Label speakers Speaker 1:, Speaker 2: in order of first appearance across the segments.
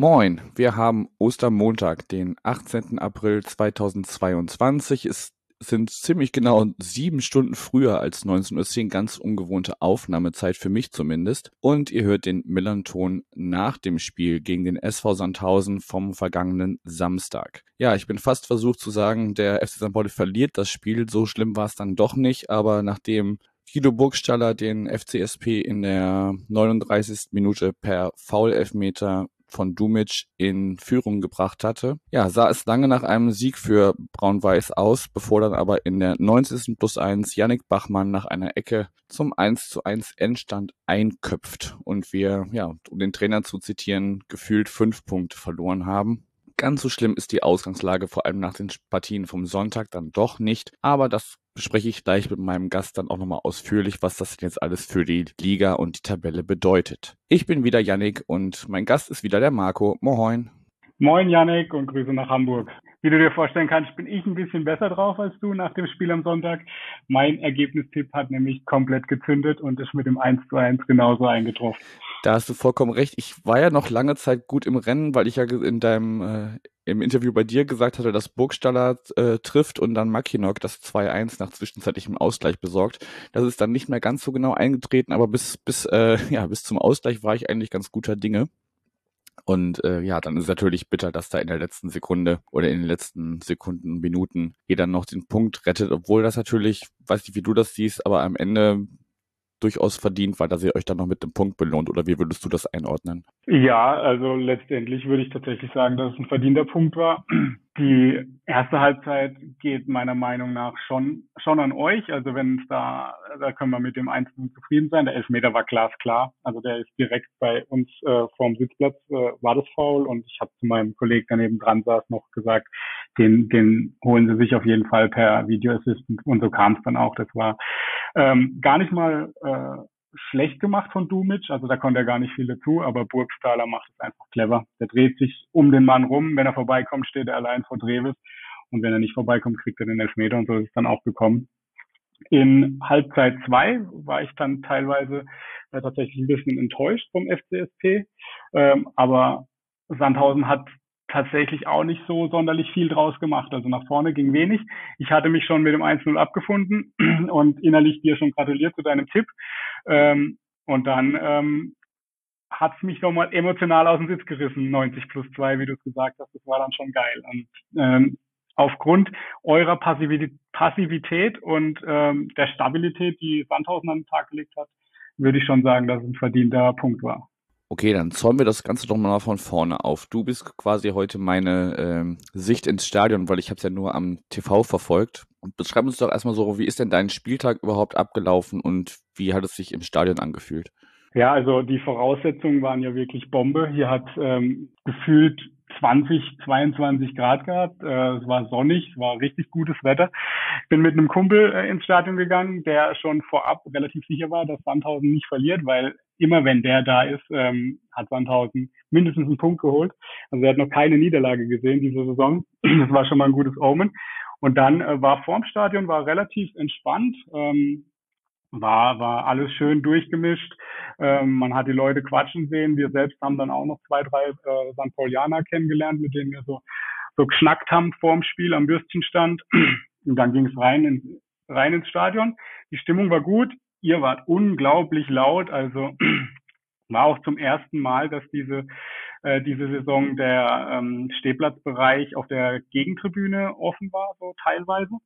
Speaker 1: Moin, wir haben Ostermontag, den 18. April 2022. Es sind ziemlich genau sieben Stunden früher als 19.10 Uhr, ganz ungewohnte Aufnahmezeit für mich zumindest. Und ihr hört den Millanton nach dem Spiel gegen den SV Sandhausen vom vergangenen Samstag. Ja, ich bin fast versucht zu sagen, der FC St. Pauli verliert das Spiel. So schlimm war es dann doch nicht, aber nachdem Guido Burgstaller den FCSP in der 39. Minute per Foul-Elfmeter von Dumic in Führung gebracht hatte. Ja, sah es lange nach einem Sieg für Braun-Weiß aus, bevor dann aber in der 90. plus 1 Yannick Bachmann nach einer Ecke zum 1 zu 1 Endstand einköpft und wir, ja, um den Trainer zu zitieren, gefühlt fünf Punkte verloren haben. Ganz so schlimm ist die Ausgangslage vor allem nach den Partien vom Sonntag dann doch nicht, aber das bespreche ich gleich mit meinem Gast dann auch nochmal ausführlich, was das denn jetzt alles für die Liga und die Tabelle bedeutet. Ich bin wieder Yannick und mein Gast ist wieder der Marco. Moin.
Speaker 2: Moin Yannick und Grüße nach Hamburg. Wie du dir vorstellen kannst, bin ich ein bisschen besser drauf als du nach dem Spiel am Sonntag. Mein Ergebnistipp hat nämlich komplett gezündet und ist mit dem 1 zu 1 genauso eingetroffen.
Speaker 1: Da hast du vollkommen recht. Ich war ja noch lange Zeit gut im Rennen, weil ich ja in deinem äh, im Interview bei dir gesagt hatte, dass Burgstaller äh, trifft und dann Makinok das 2-1 nach zwischenzeitlichem Ausgleich besorgt. Das ist dann nicht mehr ganz so genau eingetreten, aber bis bis äh, ja bis zum Ausgleich war ich eigentlich ganz guter Dinge. Und äh, ja, dann ist natürlich bitter, dass da in der letzten Sekunde oder in den letzten Sekunden, Minuten jeder noch den Punkt rettet, obwohl das natürlich, weiß nicht, wie du das siehst, aber am Ende durchaus verdient, weil dass ihr euch dann noch mit dem Punkt belohnt oder wie würdest du das einordnen?
Speaker 2: Ja, also letztendlich würde ich tatsächlich sagen, dass es ein verdienter Punkt war. Die erste Halbzeit geht meiner Meinung nach schon, schon an euch. Also wenn es da, da können wir mit dem Einzelnen zufrieden sein. Der Elfmeter war glasklar. Also der ist direkt bei uns äh, vorm Sitzplatz, äh, war das faul. Und ich habe zu meinem Kollegen daneben dran saß noch gesagt, den, den holen sie sich auf jeden Fall per Video Assistant. Und so kam es dann auch. Das war ähm, gar nicht mal äh, schlecht gemacht von Dumic, also da konnte er gar nicht viel dazu, aber Burgstaller macht es einfach clever. Der dreht sich um den Mann rum, wenn er vorbeikommt, steht er allein vor Dreves und wenn er nicht vorbeikommt, kriegt er den Elfmeter und so ist es dann auch gekommen. In Halbzeit zwei war ich dann teilweise äh, tatsächlich ein bisschen enttäuscht vom FCSP, ähm, aber Sandhausen hat tatsächlich auch nicht so sonderlich viel draus gemacht. Also nach vorne ging wenig. Ich hatte mich schon mit dem 1-0 abgefunden und innerlich dir schon gratuliert zu deinem Tipp. Ähm, und dann ähm, hat es mich nochmal emotional aus dem Sitz gerissen, 90 plus 2, wie du es gesagt hast. Das war dann schon geil. Und ähm, aufgrund eurer Passivität und ähm, der Stabilität, die Sandhausen an den Tag gelegt hat, würde ich schon sagen, dass es ein verdienter Punkt war.
Speaker 1: Okay, dann zäumen wir das Ganze doch mal von vorne auf. Du bist quasi heute meine ähm, Sicht ins Stadion, weil ich habe es ja nur am TV verfolgt. Und beschreib uns doch erstmal so, wie ist denn dein Spieltag überhaupt abgelaufen und wie hat es sich im Stadion angefühlt?
Speaker 2: Ja, also die Voraussetzungen waren ja wirklich Bombe. Hier hat ähm, gefühlt 20, 22 Grad gehabt. Äh, es war sonnig, es war richtig gutes Wetter. Ich bin mit einem Kumpel äh, ins Stadion gegangen, der schon vorab relativ sicher war, dass Sandhausen nicht verliert, weil immer wenn der da ist, ähm, hat Sandhausen mindestens einen Punkt geholt. Also er hat noch keine Niederlage gesehen diese Saison. Das war schon mal ein gutes Omen. Und dann äh, war vorm Stadion war relativ entspannt. Ähm, war, war alles schön durchgemischt. Ähm, man hat die Leute quatschen sehen. Wir selbst haben dann auch noch zwei, drei äh, St. Paulianer kennengelernt, mit denen wir so, so geschnackt haben vorm Spiel am Bürstchenstand. Und dann ging es rein, in, rein ins Stadion. Die Stimmung war gut. Ihr wart unglaublich laut. Also war auch zum ersten Mal, dass diese äh, diese Saison der ähm, Stehplatzbereich auf der Gegentribüne offen war, so teilweise.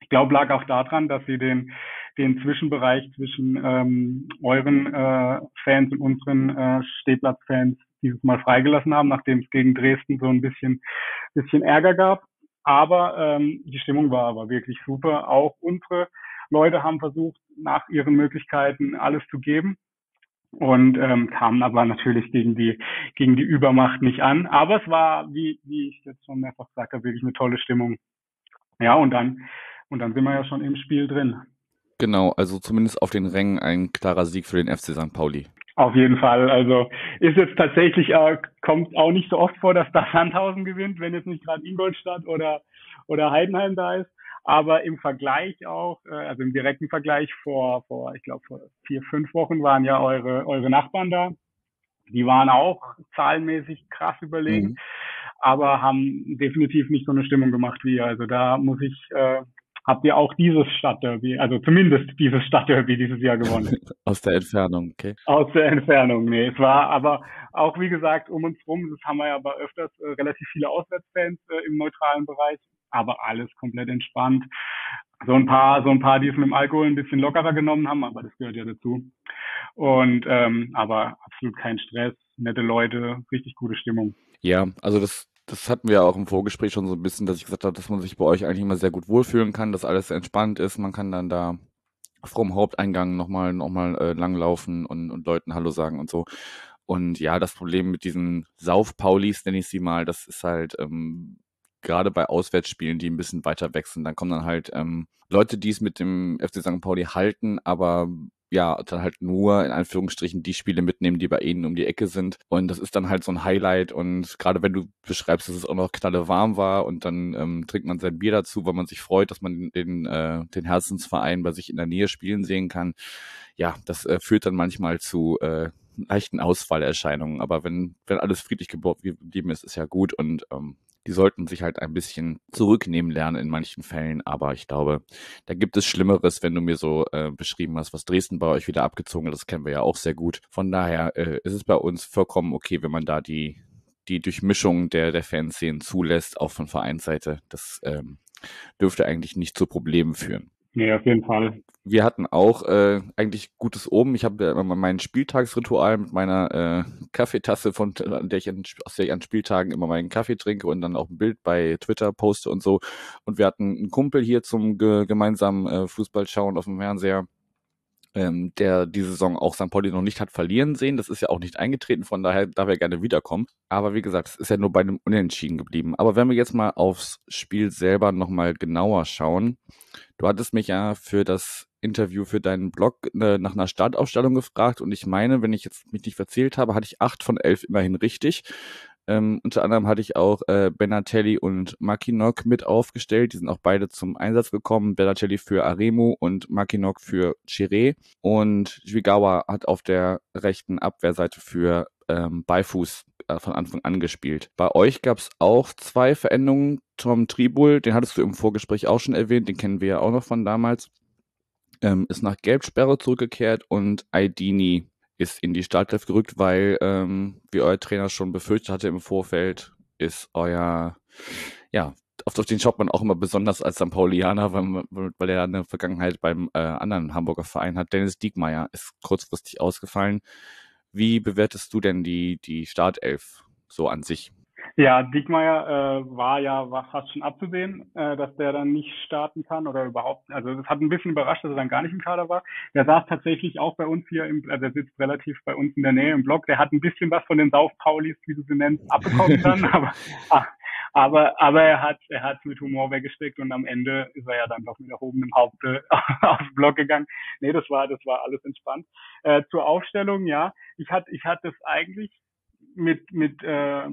Speaker 2: Ich glaube, lag auch daran, dass sie den den Zwischenbereich zwischen ähm, euren äh, Fans und unseren äh, Stehplatzfans dieses Mal freigelassen haben, nachdem es gegen Dresden so ein bisschen, bisschen Ärger gab. Aber ähm, die Stimmung war aber wirklich super. Auch unsere Leute haben versucht, nach ihren Möglichkeiten alles zu geben und ähm, kamen aber natürlich gegen die gegen die Übermacht nicht an. Aber es war, wie wie ich jetzt schon mehrfach gesagt habe, wirklich eine tolle Stimmung. Ja und dann und dann sind wir ja schon im Spiel drin.
Speaker 1: Genau, also zumindest auf den Rängen ein klarer Sieg für den FC St. Pauli.
Speaker 2: Auf jeden Fall. Also ist jetzt tatsächlich, äh, kommt auch nicht so oft vor, dass da Sandhausen gewinnt, wenn jetzt nicht gerade Ingolstadt oder, oder Heidenheim da ist. Aber im Vergleich auch, äh, also im direkten Vergleich vor, vor ich glaube, vor vier, fünf Wochen waren ja eure, eure Nachbarn da. Die waren auch zahlenmäßig krass überlegen, mhm. aber haben definitiv nicht so eine Stimmung gemacht wie ihr. Also da muss ich äh, habt ihr auch dieses Stadtderby, also zumindest dieses Stadtderby dieses Jahr gewonnen.
Speaker 1: Aus der Entfernung, okay.
Speaker 2: Aus der Entfernung, nee. Es war aber auch, wie gesagt, um uns rum, das haben wir ja aber öfters, äh, relativ viele Auswärtsfans äh, im neutralen Bereich, aber alles komplett entspannt. So ein paar, so ein paar, die es mit dem Alkohol ein bisschen lockerer genommen haben, aber das gehört ja dazu. Und ähm, aber absolut kein Stress, nette Leute, richtig gute Stimmung.
Speaker 1: Ja, also das das hatten wir auch im Vorgespräch schon so ein bisschen, dass ich gesagt habe, dass man sich bei euch eigentlich immer sehr gut wohlfühlen kann, dass alles entspannt ist. Man kann dann da vom Haupteingang nochmal noch mal, äh, langlaufen und, und Leuten Hallo sagen und so. Und ja, das Problem mit diesen Sauf-Paulis, nenne ich sie mal, das ist halt ähm, gerade bei Auswärtsspielen, die ein bisschen weiter weg dann kommen dann halt ähm, Leute, die es mit dem FC St. Pauli halten, aber ja, dann halt nur in Anführungsstrichen die Spiele mitnehmen, die bei ihnen um die Ecke sind. Und das ist dann halt so ein Highlight. Und gerade wenn du beschreibst, dass es auch noch knalle warm war und dann ähm, trinkt man sein Bier dazu, weil man sich freut, dass man den, äh, den Herzensverein bei sich in der Nähe spielen sehen kann. Ja, das äh, führt dann manchmal zu äh, leichten Ausfallerscheinungen. Aber wenn, wenn alles friedlich geblieben ist, ist ja gut. Und ähm, die sollten sich halt ein bisschen zurücknehmen lernen in manchen Fällen. Aber ich glaube, da gibt es Schlimmeres, wenn du mir so äh, beschrieben hast, was Dresden bei euch wieder abgezogen hat. Das kennen wir ja auch sehr gut. Von daher äh, ist es bei uns vollkommen okay, wenn man da die, die Durchmischung der, der Fanszenen zulässt, auch von Vereinsseite. Das ähm, dürfte eigentlich nicht zu Problemen führen.
Speaker 2: Nee, auf jeden Fall.
Speaker 1: Wir hatten auch äh, eigentlich gutes Oben. Ich habe ja immer mein Spieltagsritual mit meiner äh, Kaffeetasse, von der ich an, aus der ich an Spieltagen immer meinen Kaffee trinke und dann auch ein Bild bei Twitter poste und so. Und wir hatten einen Kumpel hier zum ge gemeinsamen äh, Fußballschauen auf dem Fernseher ähm, der die Saison auch St. Pauli noch nicht hat verlieren sehen. Das ist ja auch nicht eingetreten, von daher darf er gerne wiederkommen. Aber wie gesagt, es ist ja nur bei einem Unentschieden geblieben. Aber wenn wir jetzt mal aufs Spiel selber nochmal genauer schauen, du hattest mich ja für das Interview für deinen Blog äh, nach einer Startaufstellung gefragt und ich meine, wenn ich jetzt mich nicht verzählt habe, hatte ich acht von elf immerhin richtig. Ähm, unter anderem hatte ich auch äh, Benatelli und Makinok mit aufgestellt. Die sind auch beide zum Einsatz gekommen. Benatelli für Aremu und Makinok für Chiré. Und Jigawa hat auf der rechten Abwehrseite für ähm, Beifuß äh, von Anfang an gespielt. Bei euch gab es auch zwei Veränderungen. Tom Tribul, den hattest du im Vorgespräch auch schon erwähnt, den kennen wir ja auch noch von damals, ähm, ist nach Gelbsperre zurückgekehrt und Aidini ist in die Startelf gerückt, weil, ähm, wie euer Trainer schon befürchtet hatte im Vorfeld, ist euer, ja, auf den schaut man auch immer besonders als St. Paulianer, weil, weil er eine Vergangenheit beim äh, anderen Hamburger Verein hat. Dennis Diekmeyer ist kurzfristig ausgefallen. Wie bewertest du denn die, die Startelf so an sich?
Speaker 2: Ja, Diekmeyer äh, war ja war fast schon abzusehen, äh, dass der dann nicht starten kann oder überhaupt. Also es hat ein bisschen überrascht, dass er dann gar nicht im Kader war. Der saß tatsächlich auch bei uns hier, im, also er sitzt relativ bei uns in der Nähe im Blog. Der hat ein bisschen was von den Sauf-Paulis, wie du sie nennst, abbekommen dann, aber aber aber er hat er hat mit Humor weggesteckt und am Ende ist er ja dann doch mit erhobenem Haupt äh, aufs Blog gegangen. Nee, das war das war alles entspannt. Äh, zur Aufstellung, ja, ich hatte ich hatte es eigentlich mit mit äh,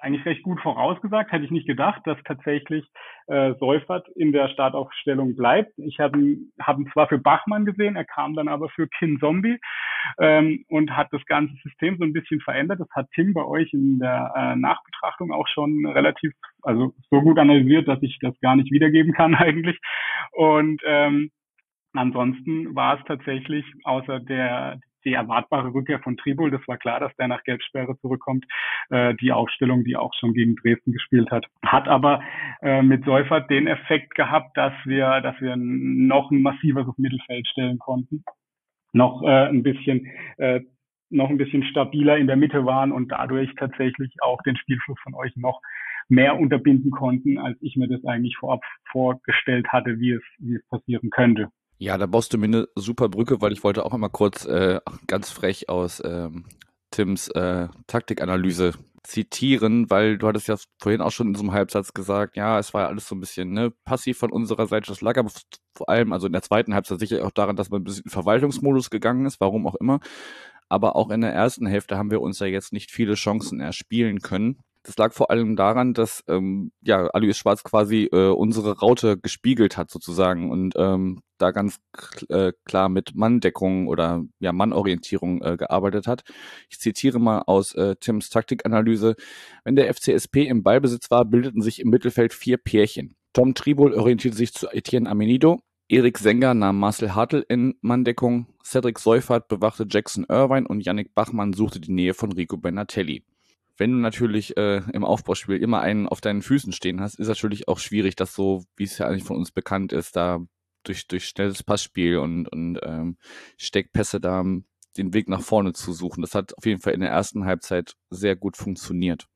Speaker 2: eigentlich recht gut vorausgesagt, hätte ich nicht gedacht, dass tatsächlich äh, Seufert in der Startaufstellung bleibt. Ich habe ihn, hab ihn zwar für Bachmann gesehen, er kam dann aber für Kin Zombie ähm, und hat das ganze System so ein bisschen verändert. Das hat Tim bei euch in der äh, Nachbetrachtung auch schon relativ, also so gut analysiert, dass ich das gar nicht wiedergeben kann eigentlich. Und ähm, Ansonsten war es tatsächlich außer der die erwartbare Rückkehr von Tribul, das war klar, dass der nach Gelbsperre zurückkommt, äh, die Aufstellung, die auch schon gegen Dresden gespielt hat. Hat aber äh, mit Seufert den Effekt gehabt, dass wir, dass wir noch ein massiveres Mittelfeld stellen konnten. Noch äh, ein bisschen äh, noch ein bisschen stabiler in der Mitte waren und dadurch tatsächlich auch den Spielfluss von euch noch mehr unterbinden konnten, als ich mir das eigentlich vorab vorgestellt hatte, wie es, wie es passieren könnte.
Speaker 1: Ja, da baust du mir eine super Brücke, weil ich wollte auch immer kurz äh, ganz frech aus ähm, Tims äh, Taktikanalyse zitieren, weil du hattest ja vorhin auch schon in so einem Halbsatz gesagt, ja, es war ja alles so ein bisschen ne, passiv von unserer Seite. Das lag aber vor allem, also in der zweiten Halbzeit sicher auch daran, dass man ein bisschen in Verwaltungsmodus gegangen ist, warum auch immer. aber auch in der ersten Hälfte haben wir uns ja jetzt nicht viele Chancen erspielen können. Das lag vor allem daran, dass ähm, ja Alois Schwarz quasi äh, unsere Raute gespiegelt hat sozusagen und ähm, da ganz äh, klar mit Manndeckung oder ja Mannorientierung äh, gearbeitet hat. Ich zitiere mal aus äh, Tims Taktikanalyse: Wenn der FCSP im Ballbesitz war, bildeten sich im Mittelfeld vier Pärchen. Tom Tribol orientierte sich zu Etienne Amenido, Erik Senger nahm Marcel Hartl in Manndeckung, Cedric Seufert bewachte Jackson Irvine und Yannick Bachmann suchte die Nähe von Rico Benatelli wenn du natürlich äh, im Aufbauspiel immer einen auf deinen Füßen stehen hast, ist natürlich auch schwierig, dass so, wie es ja eigentlich von uns bekannt ist, da durch, durch schnelles Passspiel und, und ähm, Steckpässe da den Weg nach vorne zu suchen. Das hat auf jeden Fall in der ersten Halbzeit sehr gut funktioniert.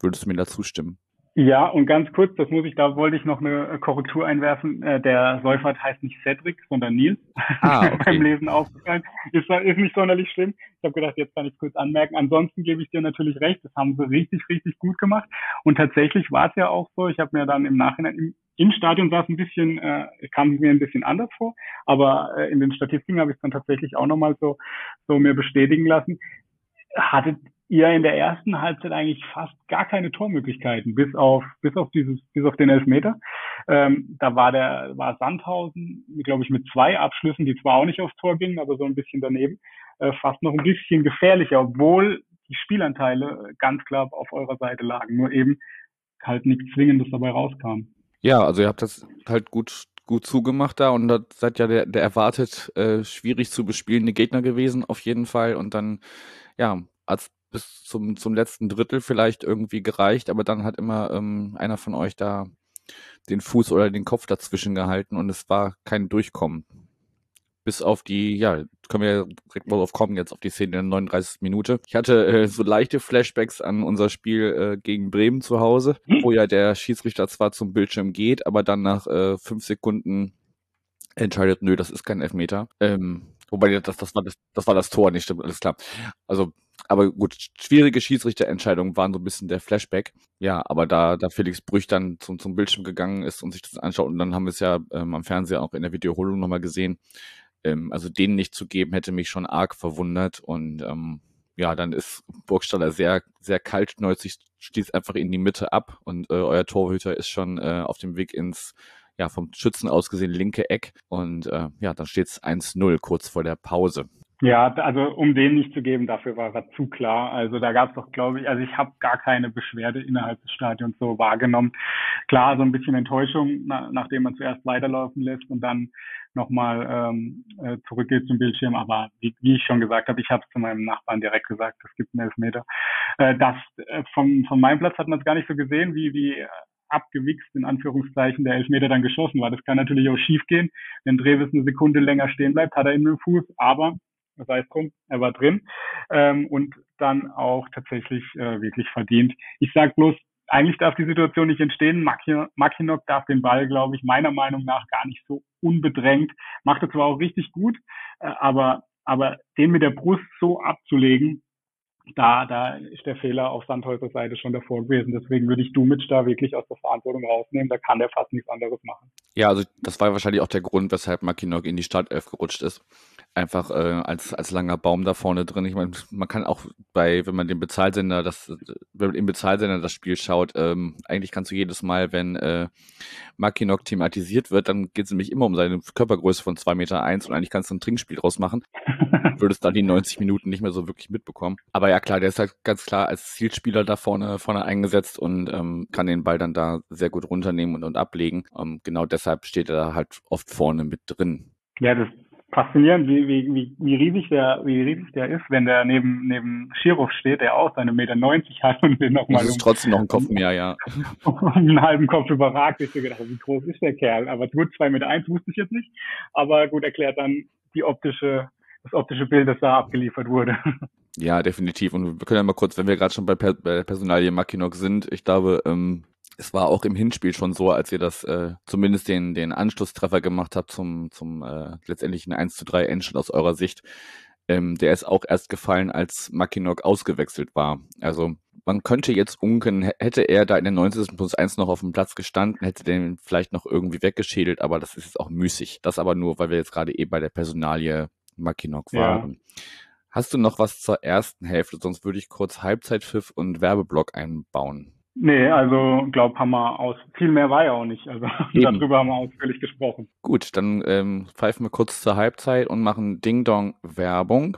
Speaker 1: Würdest du mir dazu stimmen?
Speaker 2: Ja, und ganz kurz, das muss ich, da wollte ich noch eine Korrektur einwerfen. Äh, der Säufert heißt nicht Cedric, sondern Nils. Ah, okay. beim Lesen aufgefallen. Ist, ist nicht sonderlich schlimm. Ich habe gedacht, jetzt kann ich kurz anmerken. Ansonsten gebe ich dir natürlich recht, das haben sie richtig, richtig gut gemacht. Und tatsächlich war es ja auch so, ich habe mir dann im Nachhinein im, im Stadion sah es ein bisschen, äh, kam mir ein bisschen anders vor, aber äh, in den Statistiken habe ich es dann tatsächlich auch nochmal so, so mir bestätigen lassen. Hattet ihr in der ersten Halbzeit eigentlich fast gar keine Tormöglichkeiten, bis auf, bis auf dieses, bis auf den Elfmeter. Ähm, da war der, war Sandhausen, glaube ich, mit zwei Abschlüssen, die zwar auch nicht aufs Tor gingen, aber so ein bisschen daneben, äh, fast noch ein bisschen gefährlicher, obwohl die Spielanteile ganz klar auf eurer Seite lagen, nur eben halt nichts Zwingendes dabei rauskam.
Speaker 1: Ja, also ihr habt das halt gut gut zugemacht da und das seid ja der, der erwartet äh, schwierig zu bespielende Gegner gewesen auf jeden Fall und dann ja als bis zum, zum letzten Drittel vielleicht irgendwie gereicht, aber dann hat immer ähm, einer von euch da den Fuß oder den Kopf dazwischen gehalten und es war kein Durchkommen. Bis auf die, ja, können wir direkt mal drauf kommen, jetzt auf die Szene der 39. Minute. Ich hatte äh, so leichte Flashbacks an unser Spiel äh, gegen Bremen zu Hause, wo ja der Schiedsrichter zwar zum Bildschirm geht, aber dann nach äh, fünf Sekunden entscheidet, nö, das ist kein Elfmeter. Ähm, wobei das, das, war das, das war das Tor, nicht stimmt, alles klar. Also aber gut, schwierige Schiedsrichterentscheidungen waren so ein bisschen der Flashback. Ja, aber da, da Felix Brüch dann zum, zum Bildschirm gegangen ist und sich das anschaut, und dann haben wir es ja ähm, am Fernseher auch in der Wiederholung nochmal gesehen. Ähm, also den nicht zu geben, hätte mich schon arg verwundert. Und ähm, ja, dann ist Burgstaller sehr, sehr kaltschnäuzig, stieß einfach in die Mitte ab und äh, euer Torhüter ist schon äh, auf dem Weg ins ja, vom Schützen aus gesehen linke Eck. Und äh, ja, dann steht es 1-0 kurz vor der Pause.
Speaker 2: Ja, also um den nicht zu geben, dafür war er zu klar. Also da gab es doch, glaube ich, also ich habe gar keine Beschwerde innerhalb des Stadions so wahrgenommen. Klar, so ein bisschen Enttäuschung, na, nachdem man zuerst weiterlaufen lässt und dann nochmal ähm, äh, zurückgeht zum Bildschirm. Aber wie, wie ich schon gesagt habe, ich habe es zu meinem Nachbarn direkt gesagt, es gibt einen Elfmeter. Äh, das äh, vom, von meinem Platz hat man es gar nicht so gesehen, wie, wie abgewichst in Anführungszeichen der Elfmeter dann geschossen war. Das kann natürlich auch schief gehen. Wenn Dreves eine Sekunde länger stehen bleibt, hat er ihn mit dem Fuß, aber sei es drum, er war drin ähm, und dann auch tatsächlich äh, wirklich verdient. Ich sag bloß, eigentlich darf die Situation nicht entstehen. Mackinock darf den Ball, glaube ich, meiner Meinung nach gar nicht so unbedrängt. Macht er zwar auch richtig gut, äh, aber, aber den mit der Brust so abzulegen, da, da ist der Fehler auf Sandhäuser Seite schon davor gewesen. Deswegen würde ich Dumitsch da wirklich aus der Verantwortung rausnehmen. Da kann der fast nichts anderes machen.
Speaker 1: Ja, also das war wahrscheinlich auch der Grund, weshalb Mackinock in die Startelf gerutscht ist einfach äh, als, als langer Baum da vorne drin. Ich meine, man kann auch bei, wenn man den Bezahlsender, das, wenn man im Bezahlsender das Spiel schaut, ähm, eigentlich kannst du jedes Mal, wenn äh, Mackinock thematisiert wird, dann geht es nämlich immer um seine Körpergröße von zwei Meter eins und eigentlich kannst du ein Trinkspiel draus machen. Würdest dann die 90 Minuten nicht mehr so wirklich mitbekommen. Aber ja klar, der ist halt ganz klar als Zielspieler da vorne, vorne eingesetzt und ähm, kann den Ball dann da sehr gut runternehmen und, und ablegen. Ähm, genau deshalb steht er da halt oft vorne mit drin.
Speaker 2: Ja, das faszinierend, wie, wie, wie, wie riesig der, wie riesig der ist, wenn der neben, neben Schirov steht, der auch seine Meter 90 hat und den nochmal.
Speaker 1: Das ist um, trotzdem noch ein Kopf mehr, ja.
Speaker 2: Um einen halben Kopf überragt. Ich habe gedacht, wie groß ist der Kerl? Aber gut, zwei Meter eins wusste ich jetzt nicht. Aber gut, erklärt dann die optische, das optische Bild, das da abgeliefert wurde.
Speaker 1: Ja, definitiv. Und wir können ja mal kurz, wenn wir gerade schon bei, per bei der Personalie Mackinock sind, ich glaube, ähm, es war auch im Hinspiel schon so, als ihr das äh, zumindest den, den Anschlusstreffer gemacht habt zum, zum äh, letztendlichen 1 zu 3 Endstand aus eurer Sicht. Ähm, der ist auch erst gefallen, als Mackinock ausgewechselt war. Also man könnte jetzt unken, hätte er da in den 90. plus 1 noch auf dem Platz gestanden, hätte den vielleicht noch irgendwie weggeschädelt, aber das ist jetzt auch müßig. Das aber nur, weil wir jetzt gerade eh bei der Personalie Mackinock waren. Ja. Hast du noch was zur ersten Hälfte? Sonst würde ich kurz Halbzeitpfiff und Werbeblock einbauen.
Speaker 2: Nee, also glaub, haben wir aus. Viel mehr war ja auch nicht. Also Eben. darüber haben wir ausführlich gesprochen.
Speaker 1: Gut, dann ähm, pfeifen wir kurz zur Halbzeit und machen Ding Dong Werbung.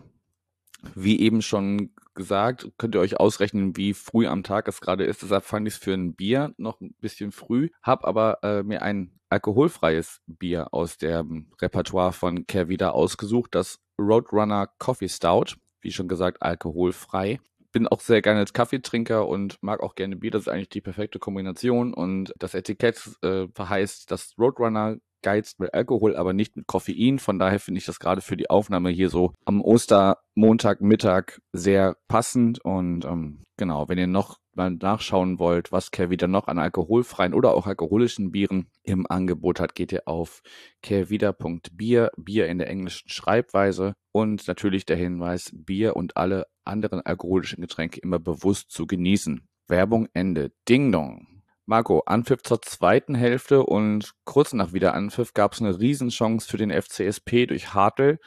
Speaker 1: Wie eben schon gesagt, könnt ihr euch ausrechnen, wie früh am Tag es gerade ist. Deshalb fand ich es für ein Bier noch ein bisschen früh, hab aber äh, mir ein alkoholfreies Bier aus dem Repertoire von Kervida ausgesucht, das Roadrunner Coffee Stout, wie schon gesagt, alkoholfrei bin auch sehr gerne als Kaffeetrinker und mag auch gerne Bier. Das ist eigentlich die perfekte Kombination. Und das Etikett äh, verheißt, dass Roadrunner geizt mit Alkohol, aber nicht mit Koffein. Von daher finde ich das gerade für die Aufnahme hier so am Ostermontagmittag sehr passend. Und ähm, genau, wenn ihr noch mal nachschauen wollt, was Kervida noch an alkoholfreien oder auch alkoholischen Bieren im Angebot hat, geht ihr auf kervida.bier, Bier in der englischen Schreibweise und natürlich der Hinweis, Bier und alle anderen alkoholischen Getränke immer bewusst zu genießen. Werbung Ende. Ding Dong. Marco, Anpfiff zur zweiten Hälfte und kurz nach Wiederanpfiff gab es eine Riesenchance für den FCSP durch Hartl.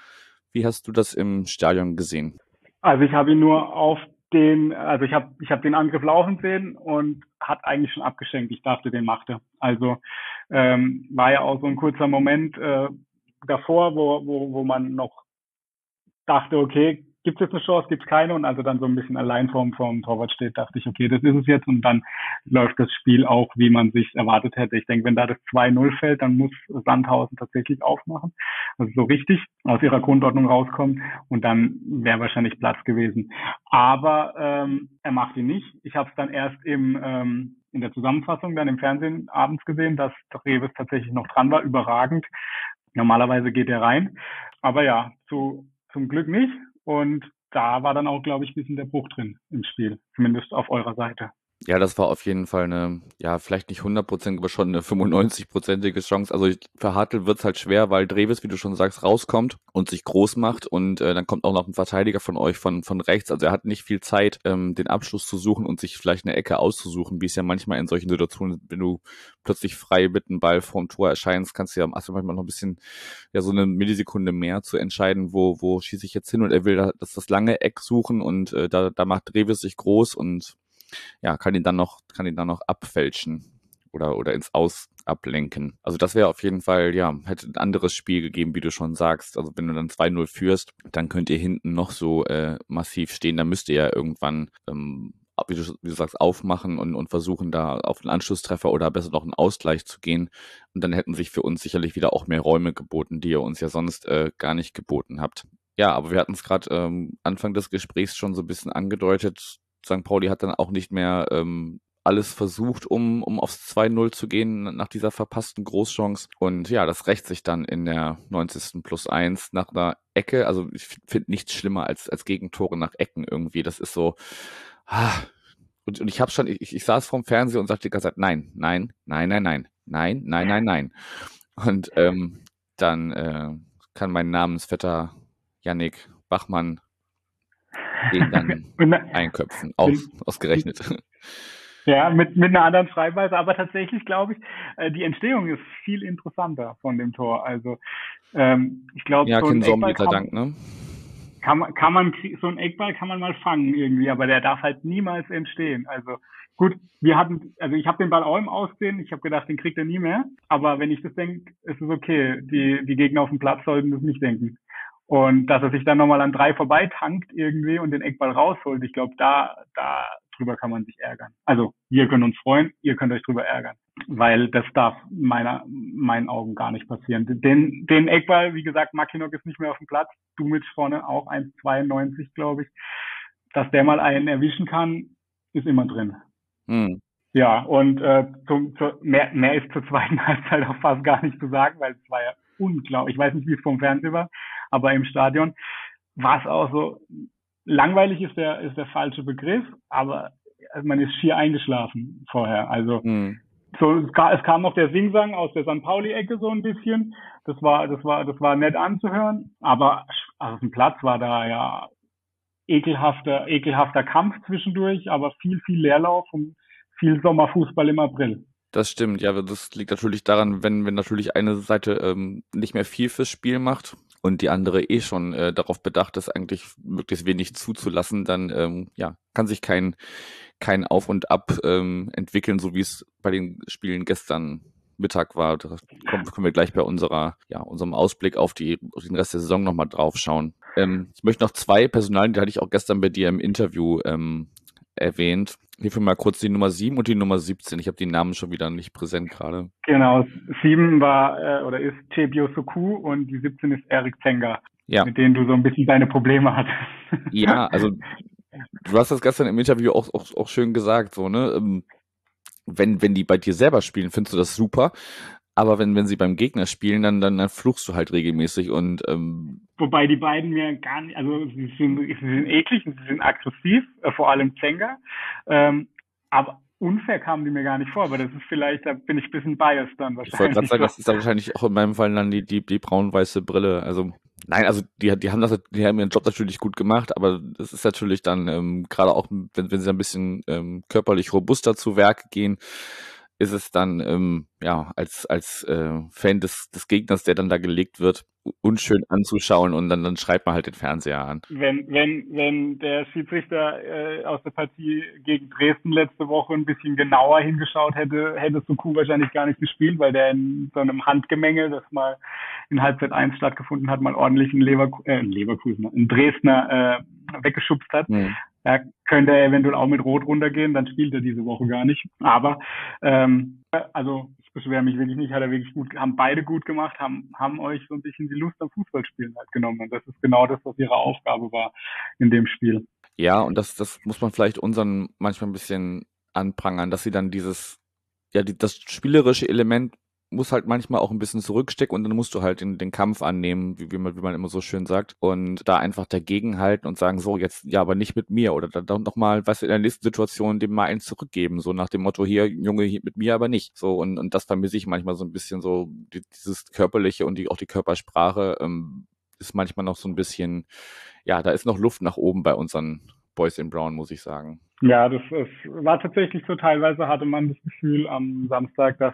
Speaker 1: Wie hast du das im Stadion gesehen?
Speaker 2: Also ich habe ihn nur auf den, also ich habe ich hab den Angriff laufen sehen und hat eigentlich schon abgeschenkt. Ich dachte, den machte. Also ähm, war ja auch so ein kurzer Moment äh, davor, wo, wo, wo man noch dachte, okay, gibt es jetzt eine Chance, gibt es keine und also dann so ein bisschen allein vorm, vorm Torwart steht, dachte ich, okay, das ist es jetzt und dann läuft das Spiel auch, wie man sich erwartet hätte. Ich denke, wenn da das 2-0 fällt, dann muss Sandhausen tatsächlich aufmachen, also so richtig aus ihrer Grundordnung rauskommt und dann wäre wahrscheinlich Platz gewesen. Aber ähm, er macht ihn nicht. Ich habe es dann erst im ähm, in der Zusammenfassung dann im Fernsehen abends gesehen, dass Reves tatsächlich noch dran war, überragend. Normalerweise geht er rein. Aber ja, zu, zum Glück nicht. Und da war dann auch, glaube ich, ein bisschen der Bruch drin im Spiel, zumindest auf eurer Seite.
Speaker 1: Ja, das war auf jeden Fall eine, ja, vielleicht nicht 100%, aber schon eine 95-prozentige Chance. Also für Hartl wird's halt schwer, weil Dreves, wie du schon sagst, rauskommt und sich groß macht und äh, dann kommt auch noch ein Verteidiger von euch von, von rechts. Also er hat nicht viel Zeit, ähm, den Abschluss zu suchen und sich vielleicht eine Ecke auszusuchen, wie es ja manchmal in solchen Situationen, wenn du plötzlich frei mit einem Ball vorm Tor erscheinst, kannst du ja du manchmal noch ein bisschen, ja, so eine Millisekunde mehr zu entscheiden, wo, wo schieße ich jetzt hin und er will das, das lange Eck suchen und äh, da, da macht Dreves sich groß und ja, kann ihn dann noch, kann ihn dann noch abfälschen oder, oder ins Aus ablenken. Also das wäre auf jeden Fall, ja, hätte ein anderes Spiel gegeben, wie du schon sagst. Also wenn du dann 2-0 führst, dann könnt ihr hinten noch so äh, massiv stehen. Dann müsst ihr ja irgendwann, ähm, wie, du, wie du sagst, aufmachen und, und versuchen, da auf einen Anschlusstreffer oder besser noch einen Ausgleich zu gehen. Und dann hätten sich für uns sicherlich wieder auch mehr Räume geboten, die ihr uns ja sonst äh, gar nicht geboten habt. Ja, aber wir hatten es gerade ähm, Anfang des Gesprächs schon so ein bisschen angedeutet. St. Pauli hat dann auch nicht mehr ähm, alles versucht, um, um aufs 2-0 zu gehen nach dieser verpassten Großchance. Und ja, das rächt sich dann in der 90. plus 1 nach einer Ecke. Also ich finde nichts schlimmer als, als Gegentore nach Ecken irgendwie. Das ist so. Ah, und, und ich habe schon, ich, ich saß vorm Fernseher und sagte die ganze Zeit, nein, nein, nein, nein, nein, nein, nein, nein, nein. Und ähm, dann äh, kann mein Namensvetter Yannick Bachmann den dann einköpfen, aus, ausgerechnet.
Speaker 2: Ja, mit, mit einer anderen Schreibweise, aber tatsächlich glaube ich, äh, die Entstehung ist viel interessanter von dem Tor. Also ähm, ich glaube,
Speaker 1: ja, so ein Zombie, Dank, ne?
Speaker 2: Kann man, kann man so ein Eckball kann man mal fangen irgendwie, aber der darf halt niemals entstehen. Also gut, wir hatten, also ich habe den Ball auch im Aussehen, ich habe gedacht, den kriegt er nie mehr. Aber wenn ich das denke, ist es okay. Die, die Gegner auf dem Platz sollten das nicht denken. Und dass er sich dann nochmal an drei vorbeitankt irgendwie und den Eckball rausholt, ich glaube, da, da drüber kann man sich ärgern. Also wir können uns freuen, ihr könnt euch drüber ärgern. Weil das darf meiner, meinen Augen gar nicht passieren. Den, den Eckball, wie gesagt, Makinok ist nicht mehr auf dem Platz, Dumic vorne auch 1,92, glaube ich. Dass der mal einen erwischen kann, ist immer drin. Hm. Ja, und äh, zum, zu, mehr, mehr ist zur zweiten Halbzeit auch fast gar nicht zu sagen, weil es war ja unglaublich. Ich weiß nicht, wie es vom Fernsehen war, aber im Stadion war es auch so, langweilig ist der, ist der falsche Begriff, aber man ist schier eingeschlafen vorher. Also mhm. so, es kam, es kam noch der Singsang aus der St. Pauli-Ecke so ein bisschen. Das war, das war, das war nett anzuhören, aber auf dem Platz war da ja ekelhafter, ekelhafter Kampf zwischendurch, aber viel, viel Leerlauf und viel Sommerfußball im April.
Speaker 1: Das stimmt, ja, das liegt natürlich daran, wenn, wenn natürlich eine Seite ähm, nicht mehr viel fürs Spiel macht und die andere eh schon äh, darauf bedacht ist, eigentlich möglichst wenig zuzulassen, dann ähm, ja, kann sich kein, kein Auf und Ab ähm, entwickeln, so wie es bei den Spielen gestern Mittag war. Da können wir gleich bei unserer, ja, unserem Ausblick auf, die, auf den Rest der Saison nochmal drauf schauen. Ähm, ich möchte noch zwei Personalien, die hatte ich auch gestern bei dir im Interview ähm, erwähnt. Hilf mir mal kurz die Nummer 7 und die Nummer 17. Ich habe die Namen schon wieder nicht präsent gerade.
Speaker 2: Genau, 7 war äh, oder ist Chebio Soku und die 17 ist Erik Zenga, ja. mit denen du so ein bisschen deine Probleme hattest.
Speaker 1: Ja, also du hast das gestern im Interview auch, auch, auch schön gesagt, so, ne? Ähm, wenn, wenn die bei dir selber spielen, findest du das super. Aber wenn, wenn sie beim Gegner spielen, dann, dann, dann fluchst du halt regelmäßig und ähm
Speaker 2: Wobei die beiden mir gar nicht, also sie sind, sie sind eklig und sie sind aggressiv, äh, vor allem Zenga. Ähm, aber unfair kamen die mir gar nicht vor, aber das ist vielleicht, da bin ich ein bisschen biased dann wahrscheinlich.
Speaker 1: Ich wollte gerade sagen, das ist dann wahrscheinlich auch in meinem Fall dann die, die, die braun-weiße Brille. Also Nein, also die, die haben das, die haben ihren Job natürlich gut gemacht, aber das ist natürlich dann ähm, gerade auch, wenn, wenn sie ein bisschen ähm, körperlich robuster zu Werk gehen, ist es dann ähm, ja als als äh, Fan des des Gegners, der dann da gelegt wird, unschön anzuschauen und dann dann schreibt man halt den Fernseher an.
Speaker 2: Wenn wenn wenn der Schiedsrichter äh, aus der Partie gegen Dresden letzte Woche ein bisschen genauer hingeschaut hätte, hätte Suku wahrscheinlich gar nicht gespielt, weil der in so einem Handgemenge, das mal in Halbzeit 1 stattgefunden hat, mal ordentlich einen Lever äh, Leverkusen, einen Dresdner äh, weggeschubst hat. Mhm. Er könnte er eventuell auch mit Rot runtergehen, dann spielt er diese Woche gar nicht. Aber ähm, also ich beschwere mich wirklich nicht, hat er wirklich gut, haben beide gut gemacht, haben, haben euch so ein bisschen die Lust am Fußballspielen halt genommen. Und das ist genau das, was ihre Aufgabe war in dem Spiel.
Speaker 1: Ja, und das, das muss man vielleicht unseren manchmal ein bisschen anprangern, dass sie dann dieses, ja, die, das spielerische Element muss halt manchmal auch ein bisschen zurückstecken und dann musst du halt den, den Kampf annehmen, wie, wie, man, wie man immer so schön sagt, und da einfach dagegenhalten und sagen, so, jetzt, ja, aber nicht mit mir oder dann doch mal, was in der nächsten Situation dem mal eins zurückgeben, so nach dem Motto, hier, Junge, hier mit mir aber nicht. So, und, und das vermisse ich manchmal so ein bisschen so, die, dieses körperliche und die, auch die Körpersprache, ähm, ist manchmal noch so ein bisschen, ja, da ist noch Luft nach oben bei unseren Boys in Brown, muss ich sagen.
Speaker 2: Ja, das, das war tatsächlich so. Teilweise hatte man das Gefühl am Samstag, dass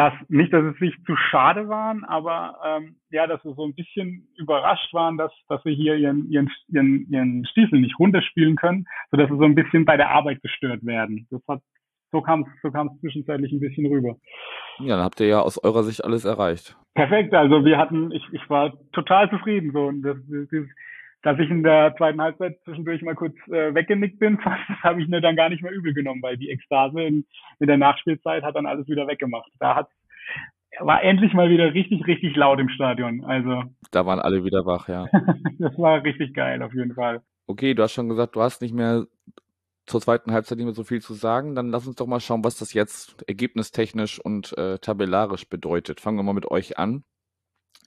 Speaker 2: dass nicht, dass es sich zu schade waren, aber ähm, ja, dass sie so ein bisschen überrascht waren, dass, dass sie hier ihren, ihren, ihren, ihren Stiefel nicht runterspielen können, sodass sie so ein bisschen bei der Arbeit gestört werden. Das hat so kam es so kam's zwischenzeitlich ein bisschen rüber.
Speaker 1: Ja, dann habt ihr ja aus eurer Sicht alles erreicht.
Speaker 2: Perfekt, also wir hatten, ich, ich war total zufrieden so und das, das, dass ich in der zweiten Halbzeit zwischendurch mal kurz äh, weggenickt bin, das habe ich mir dann gar nicht mehr übel genommen, weil die Ekstase in, in der Nachspielzeit hat dann alles wieder weggemacht. Da hat war endlich mal wieder richtig, richtig laut im Stadion. Also
Speaker 1: da waren alle wieder wach, ja.
Speaker 2: das war richtig geil auf jeden Fall.
Speaker 1: Okay, du hast schon gesagt, du hast nicht mehr zur zweiten Halbzeit nicht mehr so viel zu sagen. Dann lass uns doch mal schauen, was das jetzt ergebnistechnisch und äh, tabellarisch bedeutet. Fangen wir mal mit euch an.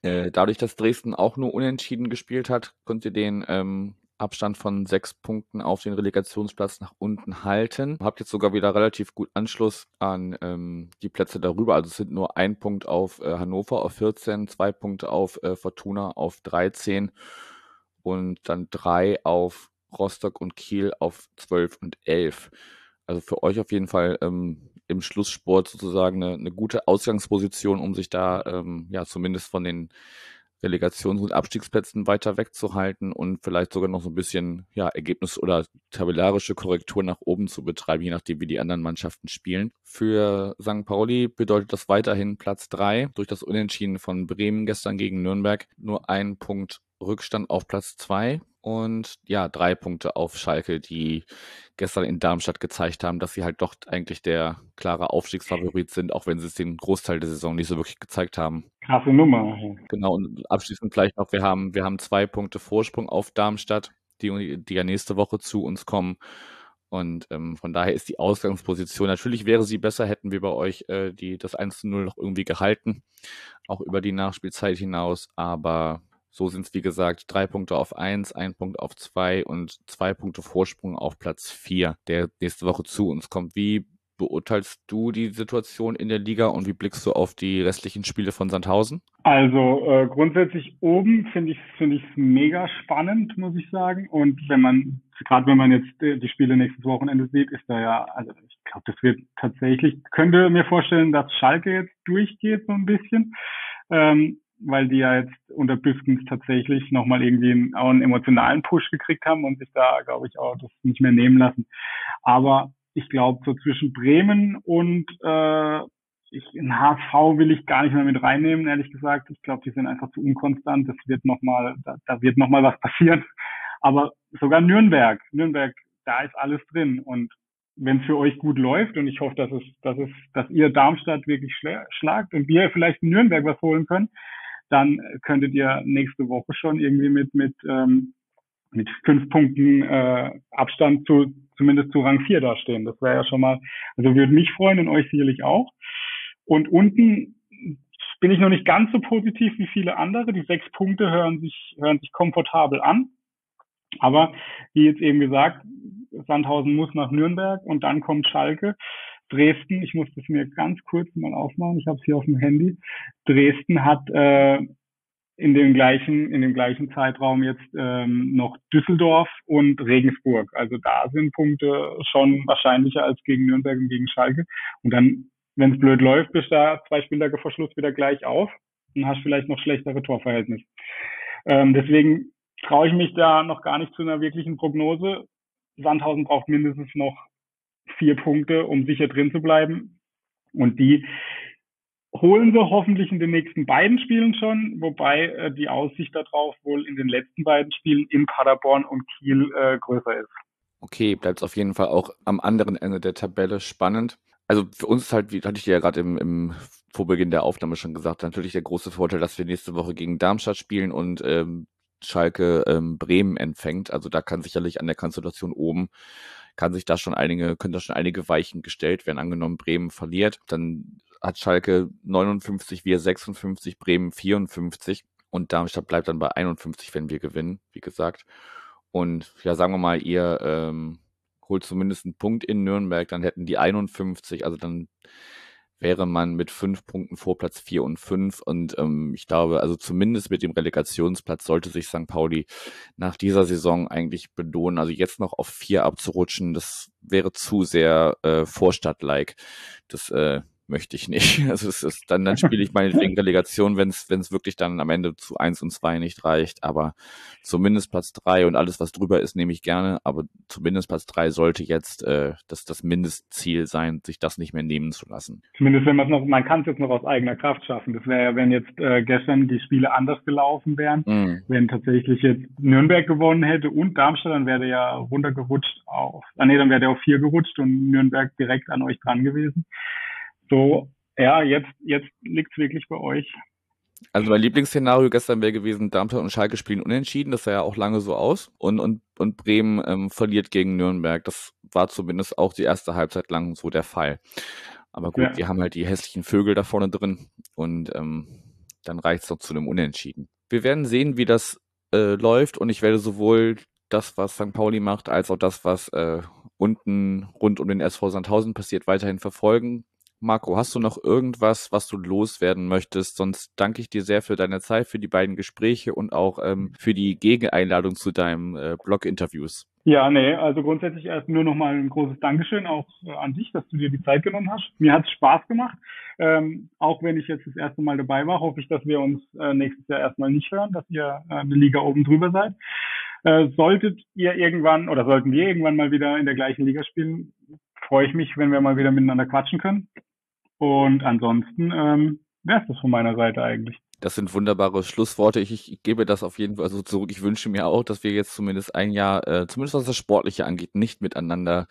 Speaker 1: Äh, dadurch, dass Dresden auch nur unentschieden gespielt hat, könnt ihr den ähm, Abstand von sechs Punkten auf den Relegationsplatz nach unten halten. Habt jetzt sogar wieder relativ gut Anschluss an ähm, die Plätze darüber. Also es sind nur ein Punkt auf äh, Hannover auf 14, zwei Punkte auf äh, Fortuna auf 13 und dann drei auf Rostock und Kiel auf 12 und 11. Also für euch auf jeden Fall ähm, im Schlusssport sozusagen eine, eine gute Ausgangsposition, um sich da ähm, ja zumindest von den Relegations- und Abstiegsplätzen weiter wegzuhalten und vielleicht sogar noch so ein bisschen ja, Ergebnis- oder tabellarische Korrektur nach oben zu betreiben, je nachdem, wie die anderen Mannschaften spielen. Für St. Pauli bedeutet das weiterhin Platz drei durch das Unentschieden von Bremen gestern gegen Nürnberg nur ein Punkt Rückstand auf Platz zwei und ja, drei Punkte auf Schalke, die gestern in Darmstadt gezeigt haben, dass sie halt doch eigentlich der klare Aufstiegsfavorit sind, auch wenn sie es den Großteil der Saison nicht so wirklich gezeigt haben.
Speaker 2: Krasse Nummer.
Speaker 1: Genau, und abschließend vielleicht noch, wir haben, wir haben zwei Punkte Vorsprung auf Darmstadt, die, die ja nächste Woche zu uns kommen. Und ähm, von daher ist die Ausgangsposition, natürlich wäre sie besser, hätten wir bei euch äh, die, das 1 zu 0 noch irgendwie gehalten, auch über die Nachspielzeit hinaus. Aber so sind es, wie gesagt, drei Punkte auf eins, ein Punkt auf zwei und zwei Punkte Vorsprung auf Platz vier, der nächste Woche zu uns kommt. Wie beurteilst du die Situation in der Liga und wie blickst du auf die restlichen Spiele von Sandhausen?
Speaker 2: Also äh, grundsätzlich oben finde ich finde ich mega spannend, muss ich sagen. Und wenn man gerade wenn man jetzt äh, die Spiele nächstes Wochenende sieht, ist da ja also ich glaube, das wird tatsächlich könnte mir vorstellen, dass Schalke jetzt durchgeht so ein bisschen. Ähm, weil die ja jetzt unter Büskens tatsächlich nochmal irgendwie einen, auch einen emotionalen Push gekriegt haben und sich da, glaube ich, auch das nicht mehr nehmen lassen. Aber ich glaube, so zwischen Bremen und äh, ich, in HSV will ich gar nicht mehr mit reinnehmen, ehrlich gesagt. Ich glaube, die sind einfach zu unkonstant. Das wird nochmal, da, da wird nochmal was passieren. Aber sogar Nürnberg, Nürnberg, da ist alles drin. Und wenn es für euch gut läuft, und ich hoffe, dass es, dass es, dass ihr Darmstadt wirklich schlagt und wir vielleicht in Nürnberg was holen können, dann könntet ihr nächste Woche schon irgendwie mit, mit, ähm, mit fünf Punkten äh, Abstand zu, zumindest zu Rang 4 dastehen. Das wäre ja schon mal, also würde mich freuen und euch sicherlich auch. Und unten bin ich noch nicht ganz so positiv wie viele andere. Die sechs Punkte hören sich, hören sich komfortabel an. Aber wie jetzt eben gesagt, Sandhausen muss nach Nürnberg und dann kommt Schalke. Dresden, ich muss das mir ganz kurz mal aufmachen, ich habe es hier auf dem Handy. Dresden hat äh, in dem gleichen in dem gleichen Zeitraum jetzt ähm, noch Düsseldorf und Regensburg. Also da sind Punkte schon wahrscheinlicher als gegen Nürnberg und gegen Schalke. Und dann wenn es blöd läuft, bist du da zwei Spieltage vor Schluss wieder gleich auf und hast vielleicht noch schlechtere Torverhältnis. Ähm, deswegen traue ich mich da noch gar nicht zu einer wirklichen Prognose. Sandhausen braucht mindestens noch vier Punkte, um sicher drin zu bleiben. Und die holen sie hoffentlich in den nächsten beiden Spielen schon, wobei äh, die Aussicht darauf wohl in den letzten beiden Spielen in Paderborn und Kiel äh, größer ist.
Speaker 1: Okay, bleibt es auf jeden Fall auch am anderen Ende der Tabelle spannend also für uns ist halt, wie hatte ich dir ja gerade im, im Vorbeginn der Aufnahme schon gesagt, natürlich der große Vorteil, dass wir nächste Woche gegen Darmstadt spielen und ähm, Schalke ähm, Bremen empfängt. Also da kann sicherlich an der Konstellation oben kann sich da schon einige, können da schon einige Weichen gestellt werden. Angenommen, Bremen verliert, dann hat Schalke 59, wir 56, Bremen 54 und Darmstadt bleibt dann bei 51, wenn wir gewinnen, wie gesagt. Und ja, sagen wir mal, ihr ähm, holt zumindest einen Punkt in Nürnberg, dann hätten die 51, also dann wäre man mit fünf Punkten vor Platz vier und fünf. Und ähm, ich glaube, also zumindest mit dem Relegationsplatz sollte sich St. Pauli nach dieser Saison eigentlich belohnen. Also jetzt noch auf vier abzurutschen, das wäre zu sehr äh, Vorstadt-like. Das äh, möchte ich nicht. Also es ist dann, dann spiele ich meinetwegen Relegation, wenn es wenn es wirklich dann am Ende zu eins und zwei nicht reicht. Aber zumindest Platz drei und alles, was drüber ist, nehme ich gerne. Aber zumindest Platz drei sollte jetzt äh, das, das Mindestziel sein, sich das nicht mehr nehmen zu lassen.
Speaker 2: Zumindest wenn man es noch, man kann es jetzt noch aus eigener Kraft schaffen. Das wäre ja, wenn jetzt äh, gestern die Spiele anders gelaufen wären, mm. wenn tatsächlich jetzt Nürnberg gewonnen hätte und Darmstadt, dann wäre der ja runtergerutscht auf, ah nee, dann wäre der auf vier gerutscht und Nürnberg direkt an euch dran gewesen. So, ja, jetzt, jetzt liegt's wirklich bei euch.
Speaker 1: Also mein Lieblingsszenario gestern wäre gewesen, Darmstadt und Schalke spielen unentschieden, das sah ja auch lange so aus. Und, und, und Bremen ähm, verliert gegen Nürnberg. Das war zumindest auch die erste Halbzeit lang so der Fall. Aber gut, ja. wir haben halt die hässlichen Vögel da vorne drin und ähm, dann reicht's doch zu einem Unentschieden. Wir werden sehen, wie das äh, läuft und ich werde sowohl das, was St. Pauli macht, als auch das, was äh, unten rund um den SV Sandhausen passiert, weiterhin verfolgen. Marco, hast du noch irgendwas, was du loswerden möchtest? Sonst danke ich dir sehr für deine Zeit, für die beiden Gespräche und auch ähm, für die Gegeneinladung zu deinem äh, Blog-Interviews.
Speaker 2: Ja, nee, also grundsätzlich erst nur nochmal ein großes Dankeschön auch äh, an dich, dass du dir die Zeit genommen hast. Mir hat es Spaß gemacht. Ähm, auch wenn ich jetzt das erste Mal dabei war, hoffe ich, dass wir uns äh, nächstes Jahr erstmal nicht hören, dass ihr äh, eine Liga oben drüber seid. Äh, solltet ihr irgendwann oder sollten wir irgendwann mal wieder in der gleichen Liga spielen, freue ich mich, wenn wir mal wieder miteinander quatschen können. Und ansonsten ähm, wäre es das von meiner Seite eigentlich.
Speaker 1: Das sind wunderbare Schlussworte. Ich, ich, gebe das auf jeden Fall so zurück. Ich wünsche mir auch, dass wir jetzt zumindest ein Jahr, äh, zumindest was das Sportliche angeht, nicht miteinander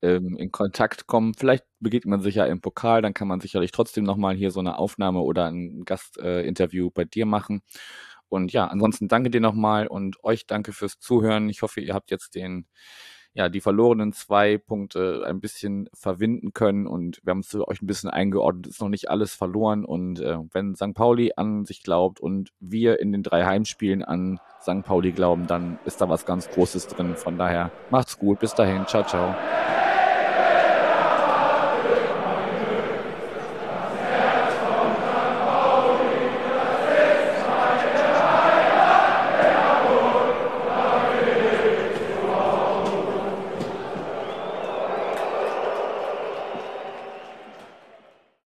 Speaker 1: ähm, in Kontakt kommen. Vielleicht begegnet man sich ja im Pokal, dann kann man sicherlich trotzdem nochmal hier so eine Aufnahme oder ein Gastinterview äh, bei dir machen. Und ja, ansonsten danke dir nochmal und euch danke fürs Zuhören. Ich hoffe, ihr habt jetzt den ja, die verlorenen zwei Punkte ein bisschen verwinden können und wir haben es euch ein bisschen eingeordnet, ist noch nicht alles verloren und äh, wenn St. Pauli an sich glaubt und wir in den drei Heimspielen an St. Pauli glauben, dann ist da was ganz Großes drin. Von daher macht's gut, bis dahin, ciao, ciao.